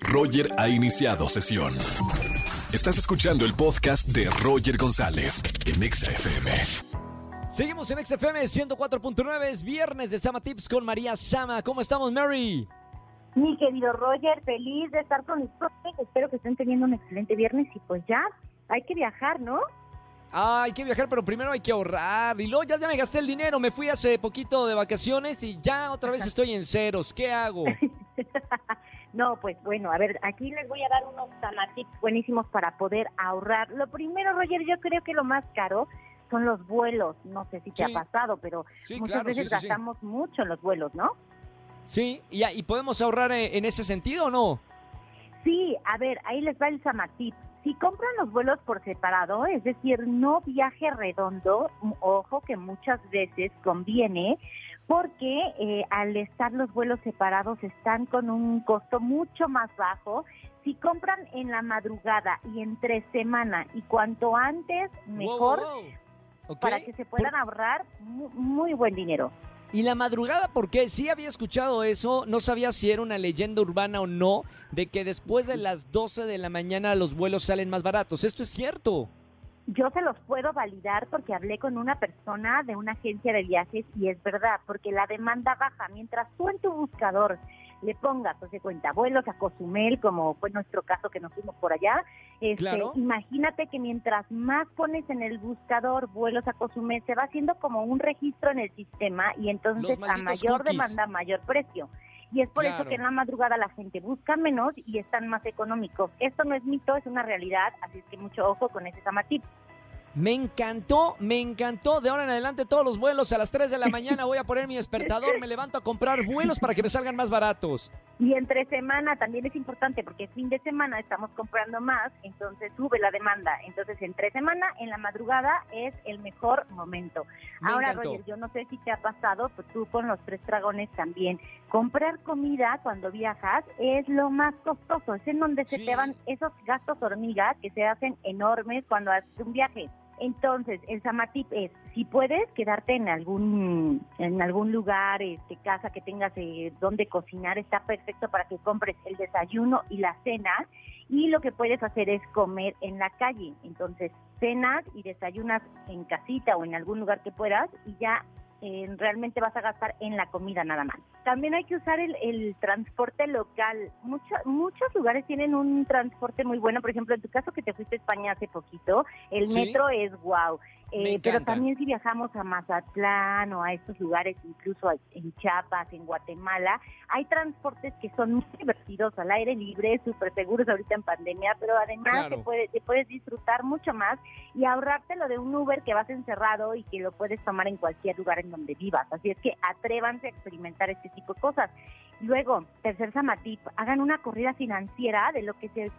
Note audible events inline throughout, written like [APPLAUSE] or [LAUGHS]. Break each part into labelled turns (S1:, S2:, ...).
S1: Roger ha iniciado sesión. Estás escuchando el podcast de Roger González en Exa FM.
S2: Seguimos en XFM 104.9, es viernes de Sama Tips con María Sama. ¿Cómo estamos, Mary?
S3: Mi querido Roger, feliz de estar con ustedes. Espero que estén teniendo un excelente viernes y pues ya, hay que viajar, ¿no?
S2: Ah, hay que viajar, pero primero hay que ahorrar. Y luego ya, ya me gasté el dinero, me fui hace poquito de vacaciones y ya otra vez estoy en ceros. ¿Qué hago? [LAUGHS]
S3: no, pues bueno, a ver, aquí les voy a dar unos tips buenísimos para poder ahorrar. Lo primero, Roger, yo creo que lo más caro son los vuelos. No sé si te ha pasado, pero muchas veces gastamos mucho en los vuelos, ¿no?
S2: Sí, y, y podemos ahorrar eh, en ese sentido o no?
S3: Sí, a ver, ahí les va el Samatip. Si compran los vuelos por separado, es decir, no viaje redondo, ojo que muchas veces conviene porque eh, al estar los vuelos separados están con un costo mucho más bajo. Si compran en la madrugada y entre semana y cuanto antes, mejor, para que se puedan ahorrar muy, buen dinero.
S2: ¿Y la madrugada por qué? Sí había escuchado eso, no sabía si era una leyenda urbana o no, de que después de las 12 de la mañana los vuelos salen más baratos. ¿Esto es cierto?
S3: Yo se los puedo validar porque hablé con una persona de una agencia de viajes y es verdad, porque la demanda baja. Mientras tú en tu buscador le pongas, o se cuenta, vuelos a Cozumel, como fue nuestro caso que nos fuimos por allá, este, imagínate que mientras más pones en el buscador vuelos a Cozumel, se va haciendo como un registro en el sistema y entonces a mayor demanda, mayor precio. Y es por eso que en la madrugada la gente busca menos y están más económicos. Esto no es mito, es una realidad, así es que mucho ojo con ese samatip.
S2: Me encantó, me encantó. De ahora en adelante todos los vuelos a las 3 de la mañana voy a poner mi despertador, me levanto a comprar vuelos para que me salgan más baratos.
S3: Y entre semana también es importante porque fin de semana estamos comprando más, entonces sube la demanda. Entonces entre semana, en la madrugada es el mejor momento. ahora, Roger, yo no sé si te ha pasado, pues tú con los tres dragones también. Comprar comida cuando viajas es lo más costoso, es en donde se te van esos gastos hormigas que se hacen enormes cuando haces un viaje. Entonces, el Samatip es, si puedes quedarte en algún en algún lugar, este casa que tengas eh, donde cocinar, está perfecto para que compres el desayuno y la cena. Y lo que puedes hacer es comer en la calle. Entonces, cenas y desayunas en casita o en algún lugar que puedas y ya eh, realmente vas a gastar en la comida nada más. También hay que usar el, transporte local. muchos lugares tienen un transporte muy bueno. Por ejemplo, en tu caso que te fuiste a España hace poquito, el metro es wow. Eh, pero también si viajamos a Mazatlán o a estos lugares, incluso en Chiapas, en Guatemala, hay transportes que son muy divertidos al aire libre, súper seguros ahorita en pandemia, pero además te, puedes, te puedes disfrutar mucho más y ahorrarte lo de un Uber que vas encerrado y que lo puedes tomar en cualquier lugar en donde vivas. Así es que atrévanse a experimentar este tipo de cosas. Luego, tercer samatip, hagan una corrida financiera de lo que se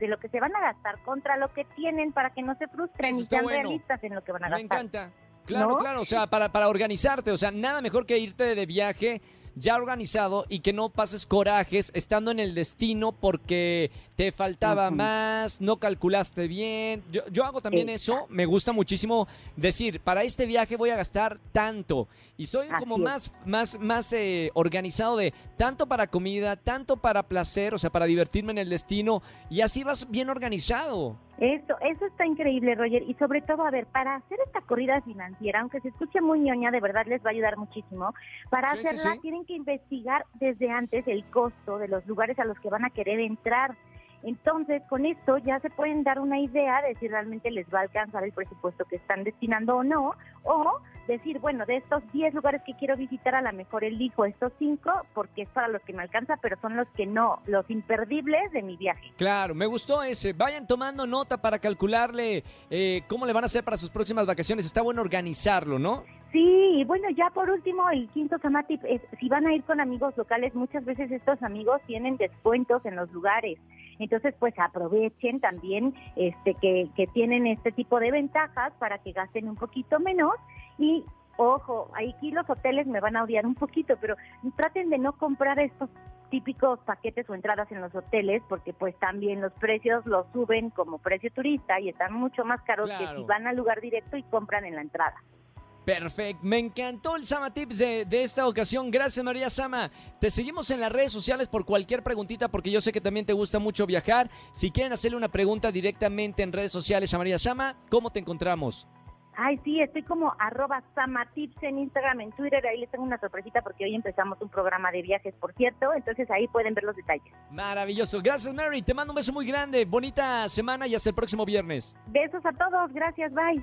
S3: de lo que se van a gastar contra lo que tienen para que no se frustren y sean realistas en lo que van a gastar.
S2: Me encanta. Claro, claro, o sea, para, para organizarte, o sea, nada mejor que irte de viaje ya organizado y que no pases corajes estando en el destino porque te faltaba más, no calculaste bien. Yo, yo hago también eso, me gusta muchísimo decir, para este viaje voy a gastar tanto. Y soy como más, más, más eh, organizado de tanto para comida, tanto para placer, o sea, para divertirme en el destino. Y así vas bien organizado.
S3: Eso, eso está increíble, Roger. Y sobre todo, a ver, para hacer esta corrida financiera, aunque se escuche muy ñoña, de verdad les va a ayudar muchísimo. Para hacerla tienen que investigar desde antes el costo de los lugares a los que van a querer entrar. Entonces, con esto ya se pueden dar una idea de si realmente les va a alcanzar el presupuesto que están destinando o no, o decir, bueno, de estos 10 lugares que quiero visitar, a lo mejor elijo estos 5 porque es para los que me alcanza, pero son los que no, los imperdibles de mi viaje.
S2: Claro, me gustó ese. Vayan tomando nota para calcularle eh, cómo le van a hacer para sus próximas vacaciones. Está bueno organizarlo, ¿no?
S3: Sí, y bueno, ya por último, el quinto Samatip si van a ir con amigos locales, muchas veces estos amigos tienen descuentos en los lugares. Entonces, pues aprovechen también este que, que tienen este tipo de ventajas para que gasten un poquito menos y ojo, aquí los hoteles me van a odiar un poquito, pero traten de no comprar estos típicos paquetes o entradas en los hoteles porque pues también los precios los suben como precio turista y están mucho más caros que si van al lugar directo y compran en la entrada.
S2: Perfecto, me encantó el Sama Tips de, de, esta ocasión. Gracias María Sama. Te seguimos en las redes sociales por cualquier preguntita porque yo sé que también te gusta mucho viajar. Si quieren hacerle una pregunta directamente en redes sociales a María Sama, ¿cómo te encontramos?
S3: Ay, sí, estoy como arroba samatips en Instagram, en Twitter. Ahí les tengo una sorpresita porque hoy empezamos un programa de viajes, por cierto. Entonces ahí pueden ver los detalles.
S2: Maravilloso. Gracias, Mary. Te mando un beso muy grande. Bonita semana y hasta el próximo viernes.
S3: Besos a todos. Gracias. Bye.